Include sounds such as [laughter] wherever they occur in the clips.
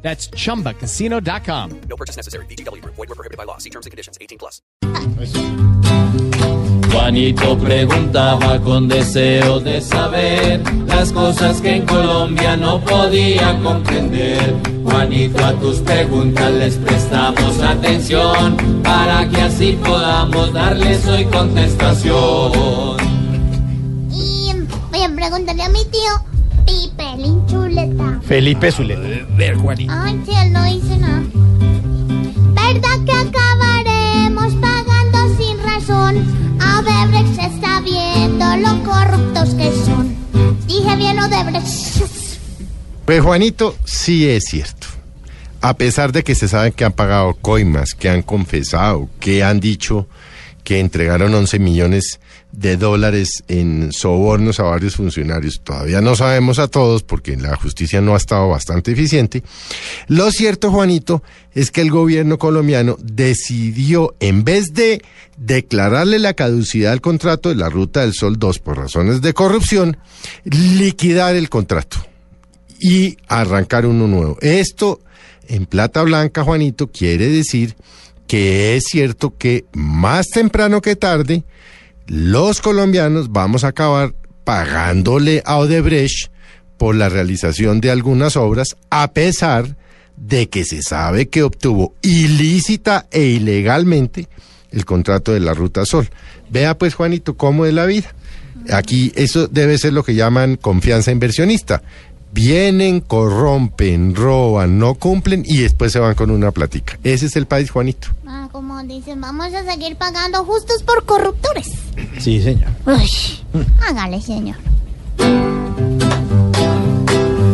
That's chumbacasino.com. No purchase necessary. BGW. Void were prohibited by law. See terms and conditions. 18 plus. Juanito preguntaba con deseo de saber las cosas que en Colombia no podía comprender. Juanito, a tus preguntas les prestamos atención para que así podamos darles hoy contestación. Y voy a preguntarle a mi tío Pipe Chuleta. Felipe Zuleta. Ver, Juanito. Ay, si él no dice nada. ¿Verdad que acabaremos pagando sin razón? Odebrecht se está viendo lo corruptos que son. Dije bien Odebrecht. Pues Juanito, sí es cierto. A pesar de que se sabe que han pagado coimas, que han confesado, que han dicho que entregaron 11 millones de dólares en sobornos a varios funcionarios. Todavía no sabemos a todos porque la justicia no ha estado bastante eficiente. Lo cierto, Juanito, es que el gobierno colombiano decidió, en vez de declararle la caducidad al contrato de la Ruta del Sol 2 por razones de corrupción, liquidar el contrato y arrancar uno nuevo. Esto, en plata blanca, Juanito, quiere decir que es cierto que más temprano que tarde, los colombianos vamos a acabar pagándole a Odebrecht por la realización de algunas obras, a pesar de que se sabe que obtuvo ilícita e ilegalmente el contrato de la Ruta Sol. Vea pues, Juanito, cómo es la vida. Aquí eso debe ser lo que llaman confianza inversionista. Vienen, corrompen, roban, no cumplen y después se van con una platica. Ese es el país, Juanito. Ah, como dicen, vamos a seguir pagando justos por corruptores. Sí, señor. Uy, hágale, señor.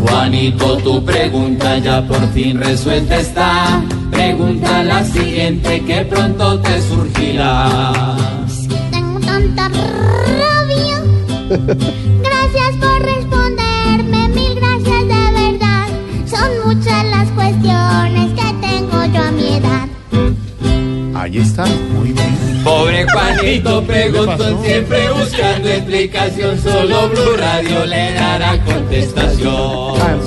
Juanito, tu pregunta ya por fin resuelta está. Pregunta la siguiente que pronto te surgirá. Tengo tanta rabia. [laughs] Ahí está, muy bien. Pobre Juanito preguntó siempre buscando explicación, solo Blue Radio le dará contestación.